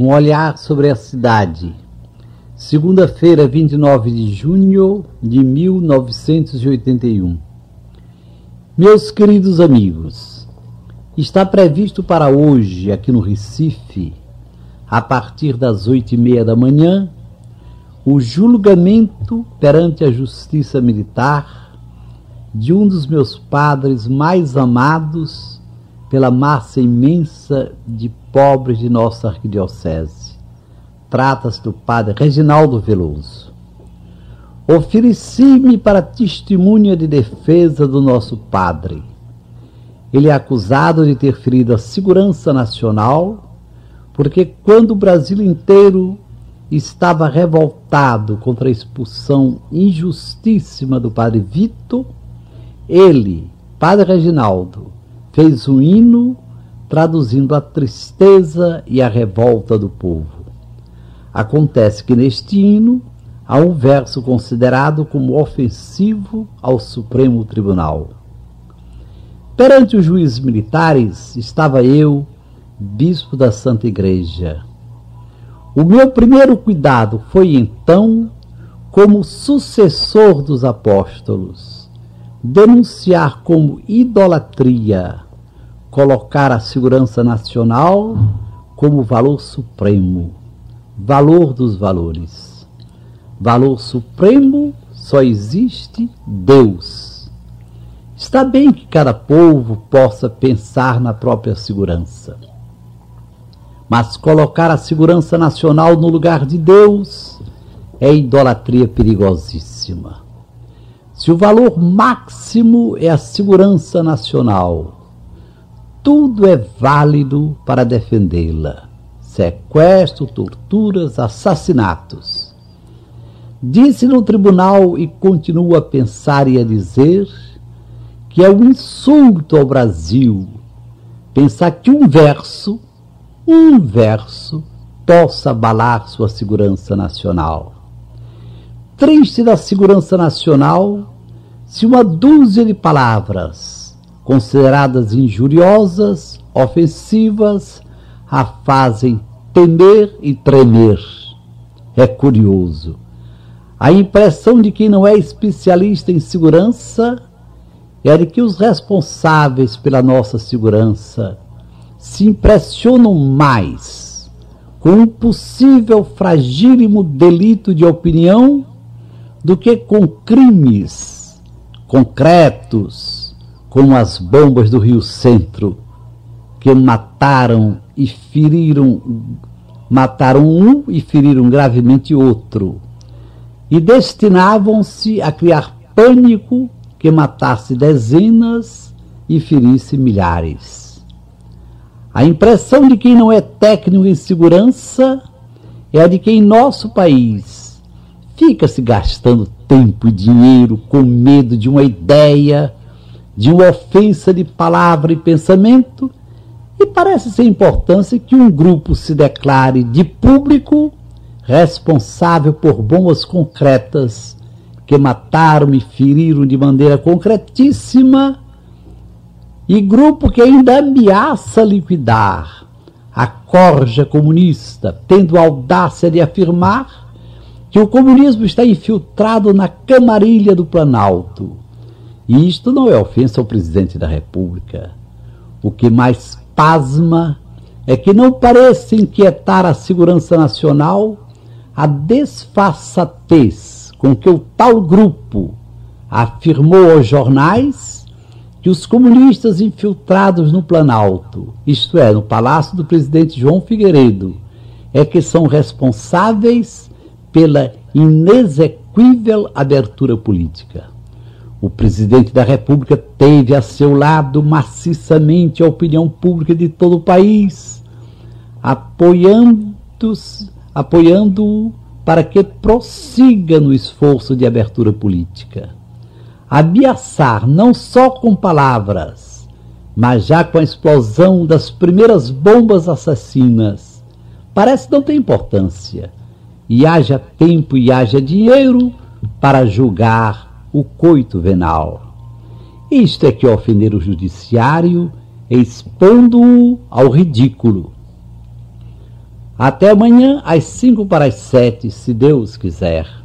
Um olhar sobre a cidade. Segunda-feira, 29 de junho de 1981. Meus queridos amigos, está previsto para hoje, aqui no Recife, a partir das oito e meia da manhã, o julgamento perante a Justiça Militar de um dos meus padres mais amados pela massa imensa de pobres de nossa arquidiocese. Trata-se do padre Reginaldo Veloso. Ofereci-me para testemunha de defesa do nosso padre. Ele é acusado de ter ferido a segurança nacional, porque quando o Brasil inteiro estava revoltado contra a expulsão injustíssima do padre Vito, ele, padre Reginaldo, fez um hino traduzindo a tristeza e a revolta do povo. Acontece que neste hino há um verso considerado como ofensivo ao Supremo Tribunal. Perante os juízes militares estava eu, bispo da Santa Igreja. O meu primeiro cuidado foi então, como sucessor dos apóstolos, denunciar como idolatria colocar a segurança nacional como valor supremo, valor dos valores. Valor supremo só existe Deus. Está bem que cada povo possa pensar na própria segurança. Mas colocar a segurança nacional no lugar de Deus é idolatria perigosíssima. Se o valor máximo é a segurança nacional, tudo é válido para defendê-la: sequestro, torturas, assassinatos. Disse no tribunal e continua a pensar e a dizer que é um insulto ao Brasil pensar que um verso, um verso, possa abalar sua segurança nacional. Triste da segurança nacional se uma dúzia de palavras consideradas injuriosas, ofensivas, a fazem temer e tremer. É curioso. A impressão de quem não é especialista em segurança é de que os responsáveis pela nossa segurança se impressionam mais com um possível fragílimo delito de opinião do que com crimes concretos como as bombas do Rio Centro, que mataram e feriram, mataram um e feriram gravemente outro, e destinavam-se a criar pânico que matasse dezenas e ferisse milhares. A impressão de quem não é técnico em segurança é a de quem em nosso país fica se gastando tempo e dinheiro com medo de uma ideia de uma ofensa de palavra e pensamento, e parece sem importância que um grupo se declare de público responsável por bombas concretas que mataram e feriram de maneira concretíssima, e grupo que ainda ameaça liquidar. A corja comunista, tendo a audácia de afirmar que o comunismo está infiltrado na camarilha do Planalto e isto não é ofensa ao presidente da República. O que mais pasma é que não pareça inquietar a segurança nacional a desfaçatez com que o tal grupo afirmou aos jornais que os comunistas infiltrados no Planalto, isto é, no palácio do presidente João Figueiredo, é que são responsáveis pela inexequível abertura política. O presidente da República teve a seu lado maciçamente a opinião pública de todo o país, apoiando-o apoiando para que prossiga no esforço de abertura política. Ameaçar não só com palavras, mas já com a explosão das primeiras bombas assassinas, parece não ter importância. E haja tempo e haja dinheiro para julgar o coito venal. Isto é que ofender o judiciário, expondo-o ao ridículo. Até amanhã, às cinco para as sete, se Deus quiser.